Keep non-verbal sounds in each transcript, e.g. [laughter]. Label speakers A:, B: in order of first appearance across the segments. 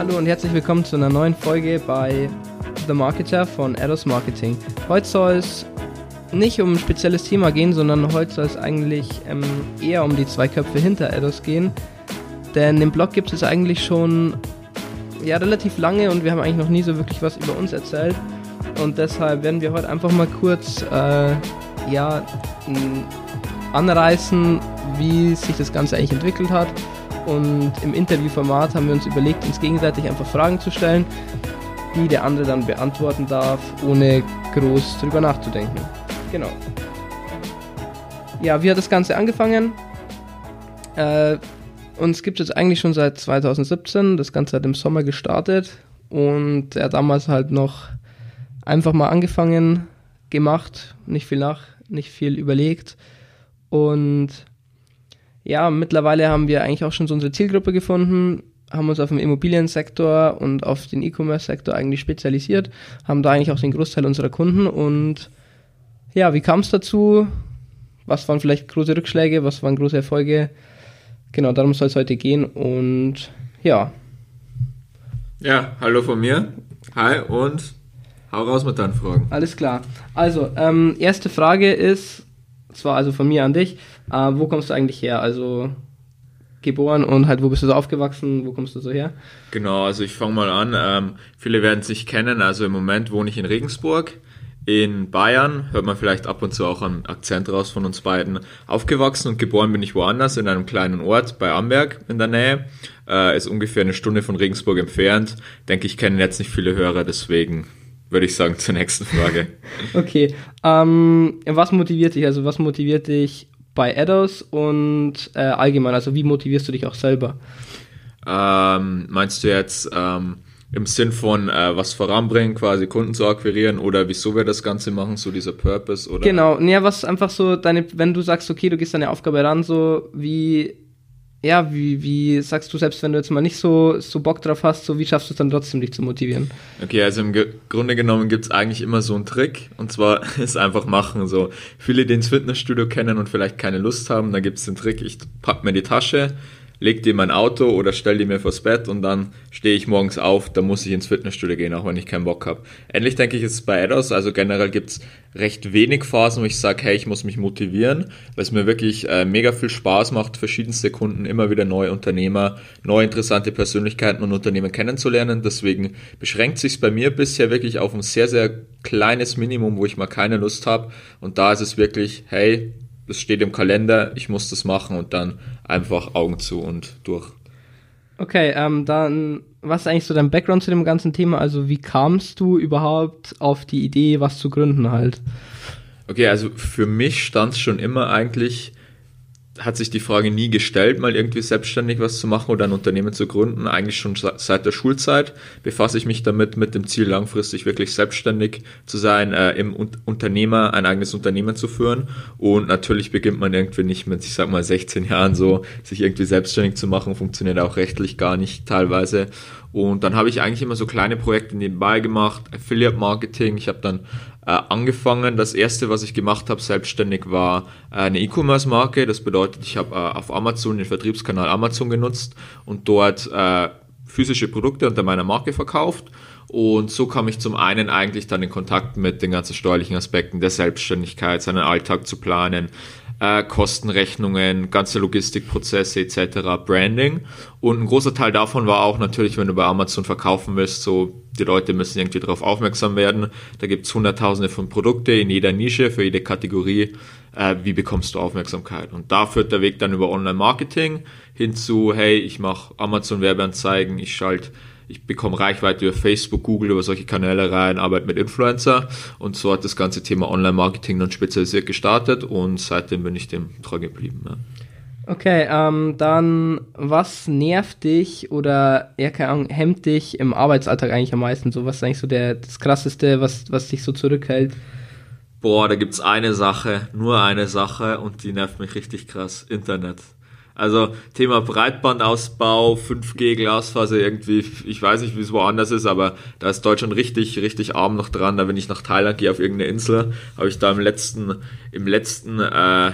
A: Hallo und herzlich willkommen zu einer neuen Folge bei The Marketer von Ados Marketing. Heute soll es nicht um ein spezielles Thema gehen, sondern heute soll es eigentlich ähm, eher um die zwei Köpfe hinter Ados gehen. Denn den Blog gibt es eigentlich schon ja, relativ lange und wir haben eigentlich noch nie so wirklich was über uns erzählt. Und deshalb werden wir heute einfach mal kurz äh, ja, anreißen, wie sich das Ganze eigentlich entwickelt hat. Und im Interviewformat haben wir uns überlegt, uns gegenseitig einfach Fragen zu stellen, die der andere dann beantworten darf, ohne groß drüber nachzudenken. Genau. Ja, wie hat das Ganze angefangen? Äh, uns gibt es jetzt eigentlich schon seit 2017. Das Ganze hat im Sommer gestartet und er hat damals halt noch einfach mal angefangen, gemacht, nicht viel nach, nicht viel überlegt und ja, mittlerweile haben wir eigentlich auch schon so unsere Zielgruppe gefunden, haben uns auf den Immobiliensektor und auf den E-Commerce-Sektor eigentlich spezialisiert, haben da eigentlich auch den Großteil unserer Kunden und ja, wie kam es dazu? Was waren vielleicht große Rückschläge? Was waren große Erfolge? Genau, darum soll es heute gehen und ja.
B: Ja, hallo von mir. Hi und hau raus mit deinen Fragen.
A: Alles klar. Also, ähm, erste Frage ist, zwar also von mir an dich, äh, wo kommst du eigentlich her? Also geboren und halt, wo bist du so aufgewachsen? Wo kommst du so her?
B: Genau, also ich fange mal an. Ähm, viele werden es nicht kennen. Also im Moment wohne ich in Regensburg in Bayern, hört man vielleicht ab und zu auch einen Akzent raus von uns beiden. Aufgewachsen und geboren bin ich woanders, in einem kleinen Ort bei Amberg in der Nähe. Äh, ist ungefähr eine Stunde von Regensburg entfernt. Denke ich, kennen jetzt nicht viele Hörer, deswegen würde ich sagen [laughs] zur nächsten Frage.
A: okay. Ähm, was motiviert dich? Also was motiviert dich bei Ados und äh, allgemein? Also wie motivierst du dich auch selber?
B: Ähm, meinst du jetzt ähm, im Sinn von äh, was voranbringen, quasi Kunden zu akquirieren oder wieso wir das Ganze machen, so dieser Purpose oder?
A: Genau, ja, was einfach so deine, wenn du sagst, okay, du gehst deine Aufgabe ran, so wie, ja, wie, wie sagst du selbst, wenn du jetzt mal nicht so, so Bock drauf hast, so wie schaffst du es dann trotzdem, dich zu motivieren?
B: Okay, also im Ge Grunde genommen gibt es eigentlich immer so einen Trick und zwar [laughs] ist einfach machen, so viele, die ins Fitnessstudio kennen und vielleicht keine Lust haben, da gibt es den Trick, ich pack mir die Tasche, leg in mein Auto oder stell die mir vors Bett und dann stehe ich morgens auf, dann muss ich ins Fitnessstudio gehen, auch wenn ich keinen Bock habe. Ähnlich denke ich es bei Ados, also generell gibt's recht wenig Phasen, wo ich sage, hey, ich muss mich motivieren, weil es mir wirklich äh, mega viel Spaß macht, verschiedenste Kunden, immer wieder neue Unternehmer, neue interessante Persönlichkeiten und Unternehmen kennenzulernen. Deswegen beschränkt sich bei mir bisher wirklich auf ein sehr, sehr kleines Minimum, wo ich mal keine Lust habe. Und da ist es wirklich, hey, es steht im Kalender, ich muss das machen und dann einfach Augen zu und durch.
A: Okay, ähm, dann, was ist eigentlich so dein Background zu dem ganzen Thema? Also, wie kamst du überhaupt auf die Idee, was zu gründen halt?
B: Okay, also für mich stand es schon immer eigentlich hat sich die Frage nie gestellt, mal irgendwie selbstständig was zu machen oder ein Unternehmen zu gründen. Eigentlich schon seit der Schulzeit befasse ich mich damit mit dem Ziel, langfristig wirklich selbstständig zu sein, äh, im Unternehmer ein eigenes Unternehmen zu führen. Und natürlich beginnt man irgendwie nicht mit, ich sag mal, 16 Jahren so, sich irgendwie selbstständig zu machen, funktioniert auch rechtlich gar nicht teilweise. Und dann habe ich eigentlich immer so kleine Projekte nebenbei gemacht, Affiliate Marketing. Ich habe dann äh, angefangen. Das erste, was ich gemacht habe, selbstständig, war äh, eine E-Commerce-Marke. Das bedeutet, ich habe äh, auf Amazon den Vertriebskanal Amazon genutzt und dort äh, physische Produkte unter meiner Marke verkauft. Und so kam ich zum einen eigentlich dann in Kontakt mit den ganzen steuerlichen Aspekten der Selbstständigkeit, seinen Alltag zu planen, äh, Kostenrechnungen, ganze Logistikprozesse etc., Branding. Und ein großer Teil davon war auch natürlich, wenn du bei Amazon verkaufen willst, so die Leute müssen irgendwie darauf aufmerksam werden. Da gibt's hunderttausende von Produkte in jeder Nische, für jede Kategorie. Äh, wie bekommst du Aufmerksamkeit? Und da führt der Weg dann über Online-Marketing hin zu, hey, ich mache Amazon-Werbeanzeigen, ich schalte ich bekomme Reichweite über Facebook, Google, über solche Kanäle rein, arbeite mit Influencer und so hat das ganze Thema Online-Marketing dann spezialisiert gestartet und seitdem bin ich dem treu geblieben. Ja.
A: Okay, ähm, dann was nervt dich oder ja, keine Ahnung, hemmt dich im Arbeitsalltag eigentlich am meisten? So, was ist eigentlich so der, das krasseste, was, was dich so zurückhält?
B: Boah, da gibt's eine Sache, nur eine Sache und die nervt mich richtig krass. Internet. Also Thema Breitbandausbau, 5G, Glasfaser irgendwie, ich weiß nicht, wie es woanders ist, aber da ist Deutschland richtig, richtig arm noch dran. Da wenn ich nach Thailand gehe auf irgendeine Insel, habe ich da im letzten, im letzten, äh,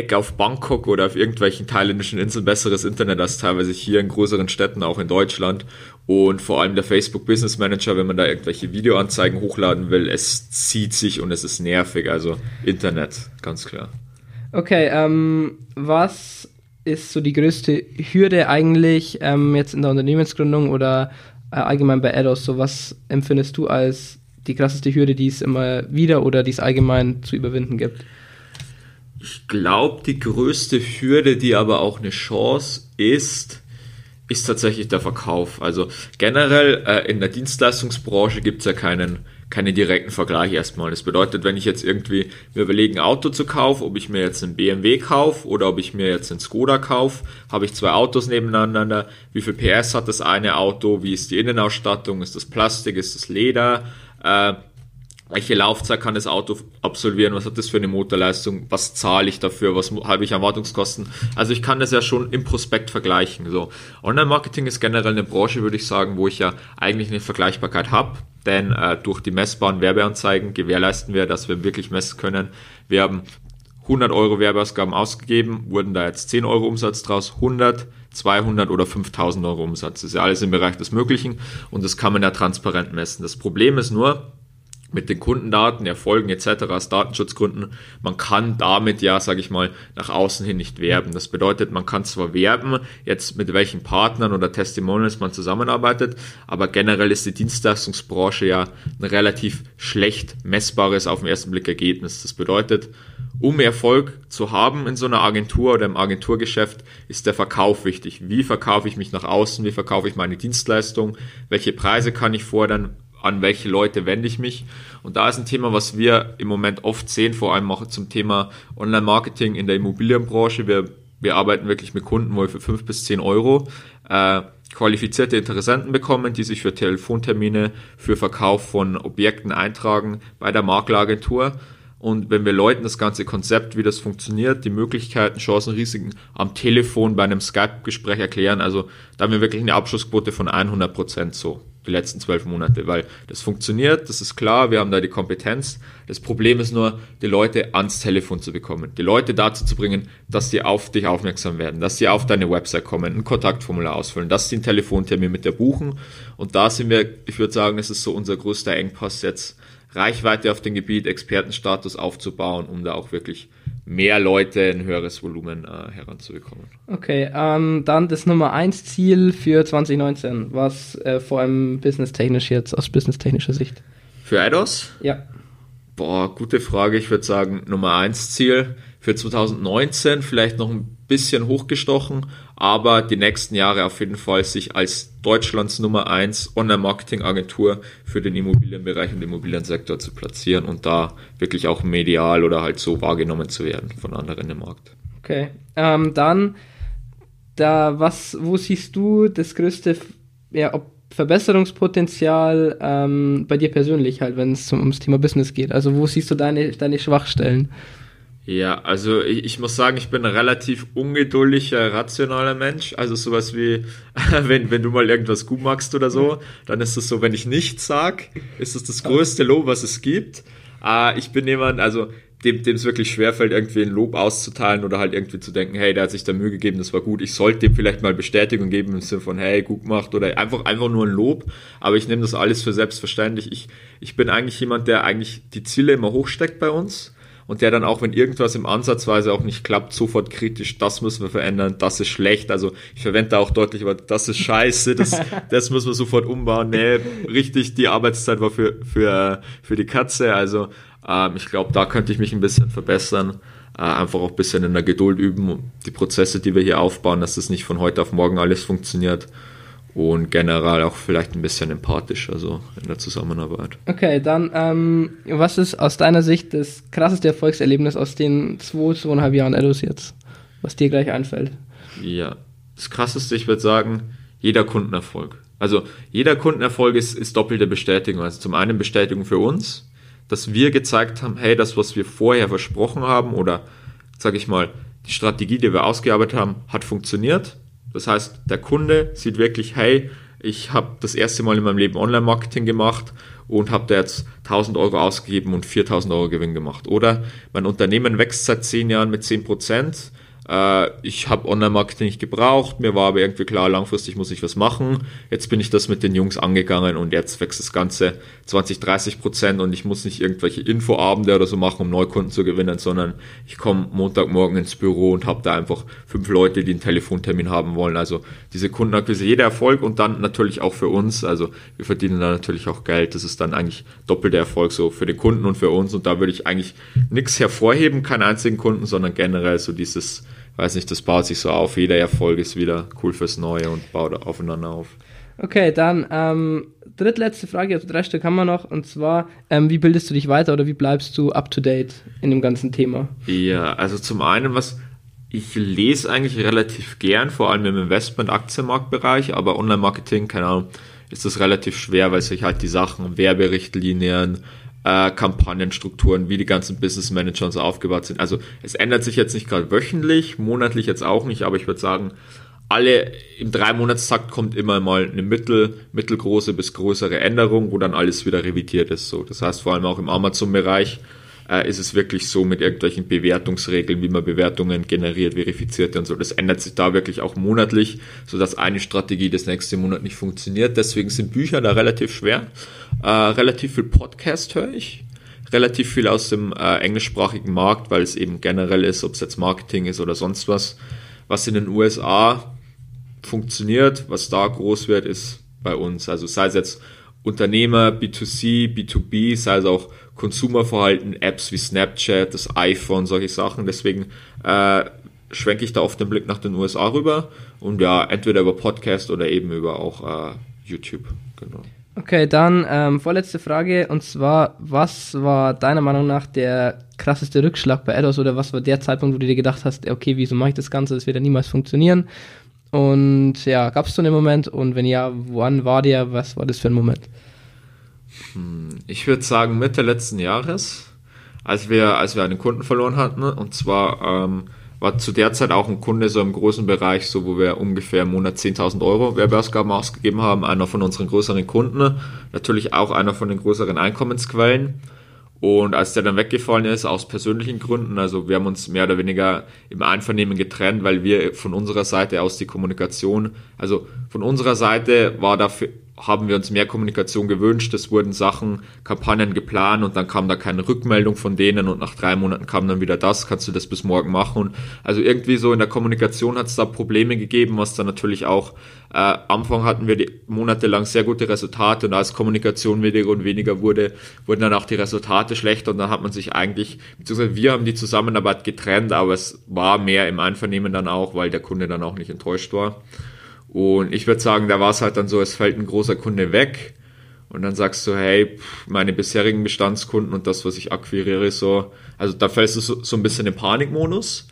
B: Eck auf Bangkok oder auf irgendwelchen thailändischen Inseln besseres Internet als teilweise hier in größeren Städten, auch in Deutschland. Und vor allem der Facebook Business Manager, wenn man da irgendwelche Videoanzeigen hochladen will, es zieht sich und es ist nervig. Also Internet, ganz klar.
A: Okay, ähm, was ist so die größte Hürde eigentlich ähm, jetzt in der Unternehmensgründung oder äh, allgemein bei Ados? So was empfindest du als die krasseste Hürde, die es immer wieder oder die es allgemein zu überwinden gibt?
B: Ich glaube, die größte Hürde, die aber auch eine Chance ist, ist tatsächlich der Verkauf. Also generell äh, in der Dienstleistungsbranche gibt es ja keinen, keinen direkten Vergleich erstmal. Das bedeutet, wenn ich jetzt irgendwie mir überlege, ein Auto zu kaufen, ob ich mir jetzt einen BMW kaufe oder ob ich mir jetzt einen Skoda kaufe, habe ich zwei Autos nebeneinander. Wie viel PS hat das eine Auto? Wie ist die Innenausstattung? Ist das Plastik? Ist das Leder? Äh, welche Laufzeit kann das Auto absolvieren, was hat das für eine Motorleistung, was zahle ich dafür, was habe ich an Wartungskosten. Also ich kann das ja schon im Prospekt vergleichen. So. Online-Marketing ist generell eine Branche, würde ich sagen, wo ich ja eigentlich eine Vergleichbarkeit habe, denn äh, durch die messbaren Werbeanzeigen gewährleisten wir, dass wir wirklich messen können. Wir haben 100 Euro Werbeausgaben ausgegeben, wurden da jetzt 10 Euro Umsatz draus, 100, 200 oder 5000 Euro Umsatz. Das ist ja alles im Bereich des Möglichen und das kann man ja transparent messen. Das Problem ist nur, mit den Kundendaten, Erfolgen etc. aus Datenschutzgründen, man kann damit ja, sage ich mal, nach außen hin nicht werben. Das bedeutet, man kann zwar werben, jetzt mit welchen Partnern oder Testimonials man zusammenarbeitet, aber generell ist die Dienstleistungsbranche ja ein relativ schlecht messbares auf den ersten Blick Ergebnis. Das bedeutet, um Erfolg zu haben in so einer Agentur oder im Agenturgeschäft, ist der Verkauf wichtig. Wie verkaufe ich mich nach außen? Wie verkaufe ich meine Dienstleistung? Welche Preise kann ich fordern? An welche Leute wende ich mich. Und da ist ein Thema, was wir im Moment oft sehen, vor allem auch zum Thema Online-Marketing in der Immobilienbranche. Wir, wir arbeiten wirklich mit Kunden, wo wir für fünf bis zehn Euro äh, qualifizierte Interessenten bekommen, die sich für Telefontermine, für Verkauf von Objekten eintragen bei der Makleragentur. Und wenn wir Leuten das ganze Konzept, wie das funktioniert, die Möglichkeiten, Chancen, Risiken am Telefon bei einem Skype-Gespräch erklären, also da haben wir wirklich eine Abschlussquote von 100 Prozent so die letzten zwölf Monate, weil das funktioniert, das ist klar, wir haben da die Kompetenz. Das Problem ist nur, die Leute ans Telefon zu bekommen, die Leute dazu zu bringen, dass sie auf dich aufmerksam werden, dass sie auf deine Website kommen, ein Kontaktformular ausfüllen, dass sie einen Telefontermin mit dir buchen. Und da sind wir, ich würde sagen, es ist so unser größter Engpass jetzt, Reichweite auf dem Gebiet, Expertenstatus aufzubauen, um da auch wirklich mehr Leute ein höheres Volumen äh, heranzubekommen.
A: Okay, ähm, dann das Nummer 1 Ziel für 2019, was äh, vor allem businesstechnisch jetzt aus businesstechnischer Sicht.
B: Für Eidos?
A: Ja.
B: Boah, gute Frage. Ich würde sagen, Nummer 1 Ziel für 2019 vielleicht noch ein bisschen hochgestochen, aber die nächsten Jahre auf jeden Fall sich als Deutschlands Nummer 1 Online-Marketing-Agentur für den Immobilienbereich und Immobiliensektor zu platzieren und da wirklich auch medial oder halt so wahrgenommen zu werden von anderen im Markt.
A: Okay, ähm, dann da was, wo siehst du das größte ja, ob Verbesserungspotenzial ähm, bei dir persönlich halt, wenn es ums Thema Business geht? Also wo siehst du deine, deine Schwachstellen?
B: Ja, also ich, ich, muss sagen, ich bin ein relativ ungeduldiger, rationaler Mensch. Also sowas wie, [laughs] wenn, wenn du mal irgendwas gut machst oder so, dann ist es so, wenn ich nichts sag, ist es das, das größte Lob, was es gibt. Äh, ich bin jemand, also dem dem es wirklich schwerfällt, irgendwie ein Lob auszuteilen oder halt irgendwie zu denken, hey, der hat sich da Mühe gegeben, das war gut. Ich sollte dem vielleicht mal Bestätigung geben im Sinne von, hey, gut gemacht oder einfach, einfach nur ein Lob. Aber ich nehme das alles für selbstverständlich. Ich, ich bin eigentlich jemand, der eigentlich die Ziele immer hochsteckt bei uns und der dann auch, wenn irgendwas im Ansatzweise auch nicht klappt, sofort kritisch, das müssen wir verändern, das ist schlecht. Also ich verwende da auch deutlich, aber das ist scheiße, das, [laughs] das müssen wir sofort umbauen. Nee, richtig, die Arbeitszeit war für, für, für die Katze. Also ähm, ich glaube, da könnte ich mich ein bisschen verbessern. Äh, einfach auch ein bisschen in der Geduld üben, die Prozesse, die wir hier aufbauen, dass das nicht von heute auf morgen alles funktioniert und generell auch vielleicht ein bisschen empathischer so in der Zusammenarbeit.
A: Okay, dann ähm, was ist aus deiner Sicht das krasseste Erfolgserlebnis aus den zwei, zweieinhalb Jahren Edos jetzt, was dir gleich einfällt?
B: Ja, das krasseste, ich würde sagen, jeder Kundenerfolg. Also jeder Kundenerfolg ist, ist doppelte Bestätigung. Also zum einen Bestätigung für uns, dass wir gezeigt haben, hey, das, was wir vorher versprochen haben oder, sage ich mal, die Strategie, die wir ausgearbeitet haben, hat funktioniert das heißt, der Kunde sieht wirklich, hey, ich habe das erste Mal in meinem Leben Online-Marketing gemacht und habe da jetzt 1000 Euro ausgegeben und 4000 Euro Gewinn gemacht. Oder mein Unternehmen wächst seit 10 Jahren mit 10 Prozent ich habe Online-Marketing nicht gebraucht, mir war aber irgendwie klar, langfristig muss ich was machen. Jetzt bin ich das mit den Jungs angegangen und jetzt wächst das Ganze 20, 30 Prozent und ich muss nicht irgendwelche Infoabende oder so machen, um Neukunden zu gewinnen, sondern ich komme Montagmorgen ins Büro und habe da einfach fünf Leute, die einen Telefontermin haben wollen. Also diese Kundenakquise, jeder Erfolg und dann natürlich auch für uns. Also wir verdienen da natürlich auch Geld. Das ist dann eigentlich doppelter Erfolg so für den Kunden und für uns. Und da würde ich eigentlich nichts hervorheben, keinen einzigen Kunden, sondern generell so dieses weiß nicht, das baut sich so auf. Jeder Erfolg ist wieder cool fürs Neue und baut aufeinander auf.
A: Okay, dann ähm, drittletzte Frage, also drei Stück haben wir noch, und zwar, ähm, wie bildest du dich weiter oder wie bleibst du up to date in dem ganzen Thema?
B: Ja, also zum einen, was ich lese eigentlich relativ gern, vor allem im Investment-Aktienmarktbereich, aber Online-Marketing, keine Ahnung, ist das relativ schwer, weil sich halt die Sachen, Werberichtlinien, äh, Kampagnenstrukturen, wie die ganzen Business Manager und so aufgebaut sind. Also es ändert sich jetzt nicht gerade wöchentlich, monatlich jetzt auch nicht, aber ich würde sagen, alle im drei Monatstakt kommt immer mal eine mittel, mittelgroße bis größere Änderung, wo dann alles wieder revidiert ist. So, das heißt vor allem auch im Amazon-Bereich äh, ist es wirklich so mit irgendwelchen Bewertungsregeln, wie man Bewertungen generiert, verifiziert und so. Das ändert sich da wirklich auch monatlich, sodass eine Strategie das nächste Monat nicht funktioniert. Deswegen sind Bücher da relativ schwer. Äh, relativ viel Podcast höre ich. Relativ viel aus dem äh, englischsprachigen Markt, weil es eben generell ist, ob es jetzt Marketing ist oder sonst was. Was in den USA funktioniert, was da groß wird, ist bei uns. Also sei es jetzt Unternehmer, B2C, B2B, sei es auch Konsumerverhalten, Apps wie Snapchat, das iPhone, solche Sachen. Deswegen äh, schwenke ich da oft den Blick nach den USA rüber und ja, entweder über Podcast oder eben über auch äh, YouTube. Genau.
A: Okay, dann ähm, vorletzte Frage und zwar, was war deiner Meinung nach der krasseste Rückschlag bei Ados oder was war der Zeitpunkt, wo du dir gedacht hast, okay, wieso mache ich das Ganze, das wird ja niemals funktionieren? Und ja, gab es so einen Moment? Und wenn ja, wann war der, was war das für ein Moment?
B: Hm, ich würde sagen Mitte letzten Jahres, als wir, als wir einen Kunden verloren hatten. Und zwar ähm, war zu der Zeit auch ein Kunde so im großen Bereich, so wo wir ungefähr im Monat 10.000 Euro Werbeausgaben ausgegeben haben, einer von unseren größeren Kunden, natürlich auch einer von den größeren Einkommensquellen. Und als der dann weggefallen ist, aus persönlichen Gründen, also wir haben uns mehr oder weniger im Einvernehmen getrennt, weil wir von unserer Seite aus die Kommunikation, also von unserer Seite war dafür, haben wir uns mehr Kommunikation gewünscht. Es wurden Sachen, Kampagnen geplant und dann kam da keine Rückmeldung von denen und nach drei Monaten kam dann wieder das, kannst du das bis morgen machen. Und also irgendwie so in der Kommunikation hat es da Probleme gegeben, was dann natürlich auch, äh, Anfang hatten wir die, monatelang sehr gute Resultate und als Kommunikation weniger und weniger wurde, wurden dann auch die Resultate schlechter und dann hat man sich eigentlich, beziehungsweise wir haben die Zusammenarbeit getrennt, aber es war mehr im Einvernehmen dann auch, weil der Kunde dann auch nicht enttäuscht war. Und ich würde sagen, da war es halt dann so, es fällt ein großer Kunde weg. Und dann sagst du, hey, meine bisherigen Bestandskunden und das, was ich akquiriere, so, also da fällst du so, so ein bisschen im Panikmodus.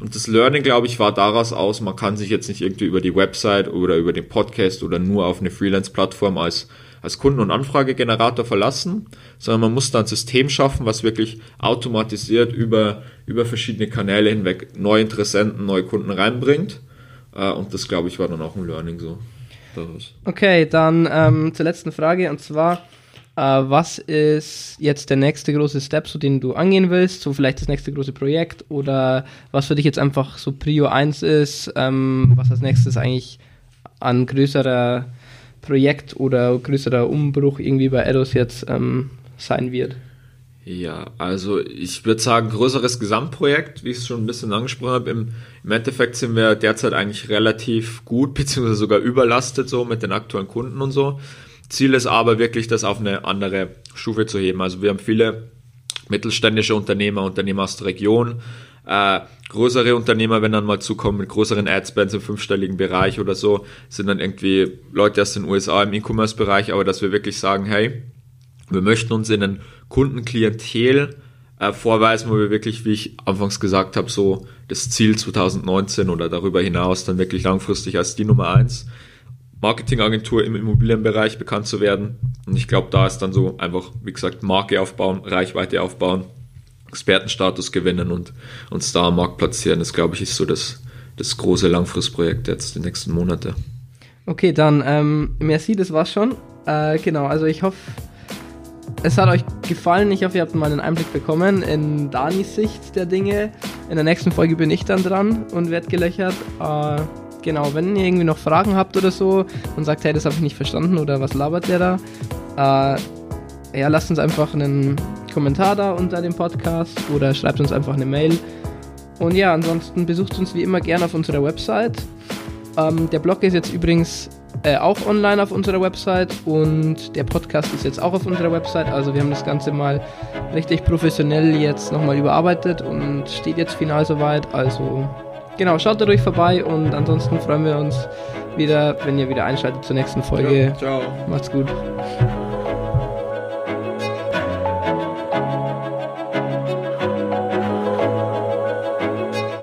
B: Und das Learning, glaube ich, war daraus aus, man kann sich jetzt nicht irgendwie über die Website oder über den Podcast oder nur auf eine Freelance-Plattform als, als Kunden- und Anfragegenerator verlassen, sondern man muss da ein System schaffen, was wirklich automatisiert über, über verschiedene Kanäle hinweg neue Interessenten, neue Kunden reinbringt und das, glaube ich, war dann auch ein Learning so.
A: Daraus. Okay, dann ähm, zur letzten Frage und zwar, äh, was ist jetzt der nächste große Step, so den du angehen willst? So vielleicht das nächste große Projekt oder was für dich jetzt einfach so Prio 1 ist, ähm, was als nächstes eigentlich an größerer Projekt oder größerer Umbruch irgendwie bei Edos jetzt ähm, sein wird?
B: Ja, also ich würde sagen, größeres Gesamtprojekt, wie ich es schon ein bisschen angesprochen habe. Im, Im Endeffekt sind wir derzeit eigentlich relativ gut, [laughs] beziehungsweise sogar überlastet so mit den aktuellen Kunden und so. Ziel ist aber wirklich, das auf eine andere Stufe zu heben. Also wir haben viele mittelständische Unternehmer, Unternehmer aus der Region, äh, größere Unternehmer, wenn dann mal zukommen mit größeren Adspends im fünfstelligen Bereich oder so, sind dann irgendwie Leute aus den USA im E-Commerce-Bereich, aber dass wir wirklich sagen, hey, wir möchten uns in ein Kundenklientel äh, vorweisen, wo wir wirklich, wie ich anfangs gesagt habe, so das Ziel 2019 oder darüber hinaus dann wirklich langfristig als die Nummer eins Marketingagentur im Immobilienbereich bekannt zu werden. Und ich glaube, da ist dann so einfach, wie gesagt, Marke aufbauen, Reichweite aufbauen, Expertenstatus gewinnen und uns da am Markt platzieren. Das, glaube ich, ist so das, das große Langfristprojekt jetzt die nächsten Monate.
A: Okay, dann, ähm, merci, das war's schon. Äh, genau, also ich hoffe, es hat euch gefallen. Ich hoffe, ihr habt mal einen Einblick bekommen in Danis Sicht der Dinge. In der nächsten Folge bin ich dann dran und werde gelöchert. Äh, genau, wenn ihr irgendwie noch Fragen habt oder so und sagt, hey, das habe ich nicht verstanden oder was labert der da, äh, ja, lasst uns einfach einen Kommentar da unter dem Podcast oder schreibt uns einfach eine Mail. Und ja, ansonsten besucht uns wie immer gerne auf unserer Website. Ähm, der Blog ist jetzt übrigens äh, auch online auf unserer Website und der Podcast ist jetzt auch auf unserer Website. Also wir haben das Ganze mal richtig professionell jetzt nochmal überarbeitet und steht jetzt final soweit. Also genau, schaut dadurch vorbei und ansonsten freuen wir uns wieder, wenn ihr wieder einschaltet zur nächsten Folge.
B: Ciao.
A: Macht's gut.